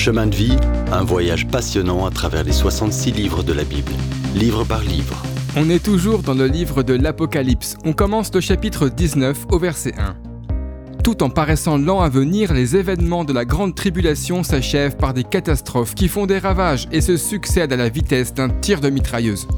Chemin de vie, un voyage passionnant à travers les 66 livres de la Bible, livre par livre. On est toujours dans le livre de l'Apocalypse. On commence le chapitre 19 au verset 1. Tout en paraissant lent à venir, les événements de la grande tribulation s'achèvent par des catastrophes qui font des ravages et se succèdent à la vitesse d'un tir de mitrailleuse.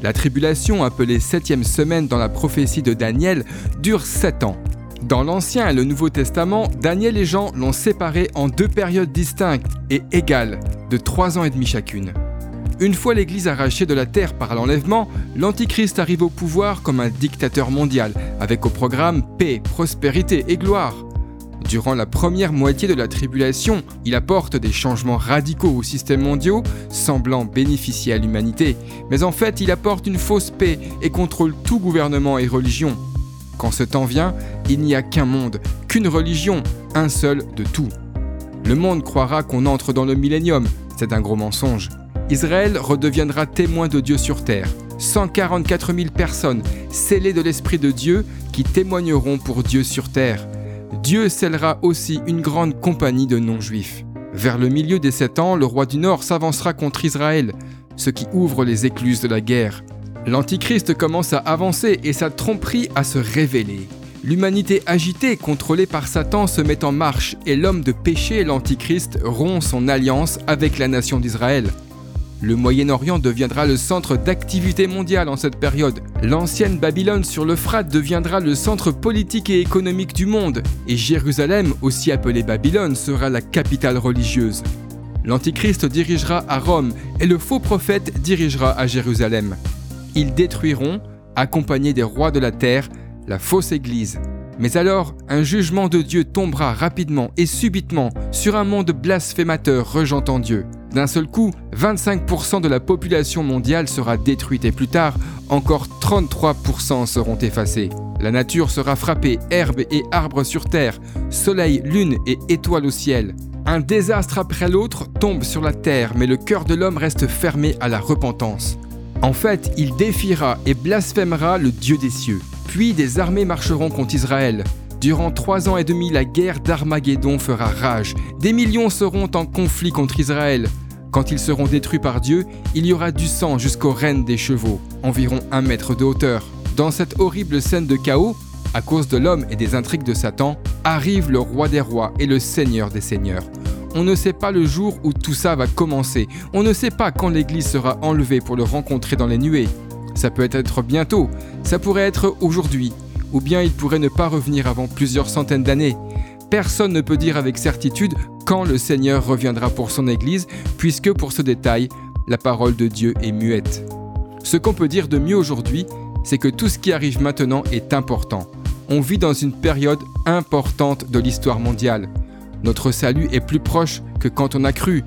La tribulation, appelée septième semaine dans la prophétie de Daniel, dure sept ans. Dans l'Ancien et le Nouveau Testament, Daniel et Jean l'ont séparé en deux périodes distinctes et égales, de trois ans et demi chacune. Une fois l'Église arrachée de la terre par l'enlèvement, l'Antichrist arrive au pouvoir comme un dictateur mondial, avec au programme paix, prospérité et gloire. Durant la première moitié de la tribulation, il apporte des changements radicaux au système mondial, semblant bénéficier à l'humanité, mais en fait il apporte une fausse paix et contrôle tout gouvernement et religion. Quand ce temps vient, il n'y a qu'un monde, qu'une religion, un seul de tout. Le monde croira qu'on entre dans le millénium, c'est un gros mensonge. Israël redeviendra témoin de Dieu sur terre. 144 000 personnes scellées de l'Esprit de Dieu qui témoigneront pour Dieu sur terre. Dieu scellera aussi une grande compagnie de non-juifs. Vers le milieu des sept ans, le roi du Nord s'avancera contre Israël, ce qui ouvre les écluses de la guerre. L'Antichrist commence à avancer et sa tromperie à se révéler. L'humanité agitée, contrôlée par Satan, se met en marche et l'homme de péché, l'Antichrist, rompt son alliance avec la nation d'Israël. Le Moyen-Orient deviendra le centre d'activité mondiale en cette période. L'ancienne Babylone sur l'Euphrate deviendra le centre politique et économique du monde, et Jérusalem, aussi appelée Babylone, sera la capitale religieuse. L'Antichrist dirigera à Rome et le faux prophète dirigera à Jérusalem. Ils détruiront, accompagnés des rois de la terre, la fausse Église. Mais alors, un jugement de Dieu tombera rapidement et subitement sur un monde blasphémateur rejetant Dieu. D'un seul coup, 25% de la population mondiale sera détruite et plus tard, encore 33% seront effacés. La nature sera frappée, herbes et arbres sur terre, soleil, lune et étoiles au ciel. Un désastre après l'autre tombe sur la terre, mais le cœur de l'homme reste fermé à la repentance. En fait, il défiera et blasphémera le Dieu des cieux. Puis des armées marcheront contre Israël. Durant trois ans et demi, la guerre d'Armageddon fera rage. Des millions seront en conflit contre Israël. Quand ils seront détruits par Dieu, il y aura du sang jusqu'aux rênes des chevaux, environ un mètre de hauteur. Dans cette horrible scène de chaos, à cause de l'homme et des intrigues de Satan, arrive le roi des rois et le seigneur des seigneurs. On ne sait pas le jour où tout ça va commencer. On ne sait pas quand l'Église sera enlevée pour le rencontrer dans les nuées. Ça peut être bientôt, ça pourrait être aujourd'hui, ou bien il pourrait ne pas revenir avant plusieurs centaines d'années. Personne ne peut dire avec certitude quand le Seigneur reviendra pour son Église, puisque pour ce détail, la parole de Dieu est muette. Ce qu'on peut dire de mieux aujourd'hui, c'est que tout ce qui arrive maintenant est important. On vit dans une période importante de l'histoire mondiale. Notre salut est plus proche que quand on a cru.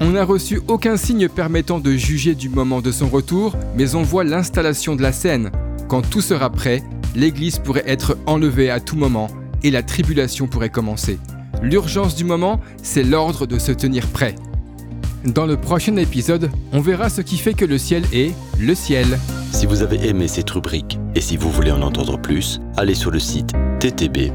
On n'a reçu aucun signe permettant de juger du moment de son retour, mais on voit l'installation de la scène. Quand tout sera prêt, l'Église pourrait être enlevée à tout moment et la tribulation pourrait commencer. L'urgence du moment, c'est l'ordre de se tenir prêt. Dans le prochain épisode, on verra ce qui fait que le ciel est le ciel. Si vous avez aimé cette rubrique et si vous voulez en entendre plus, allez sur le site ttb.twr.org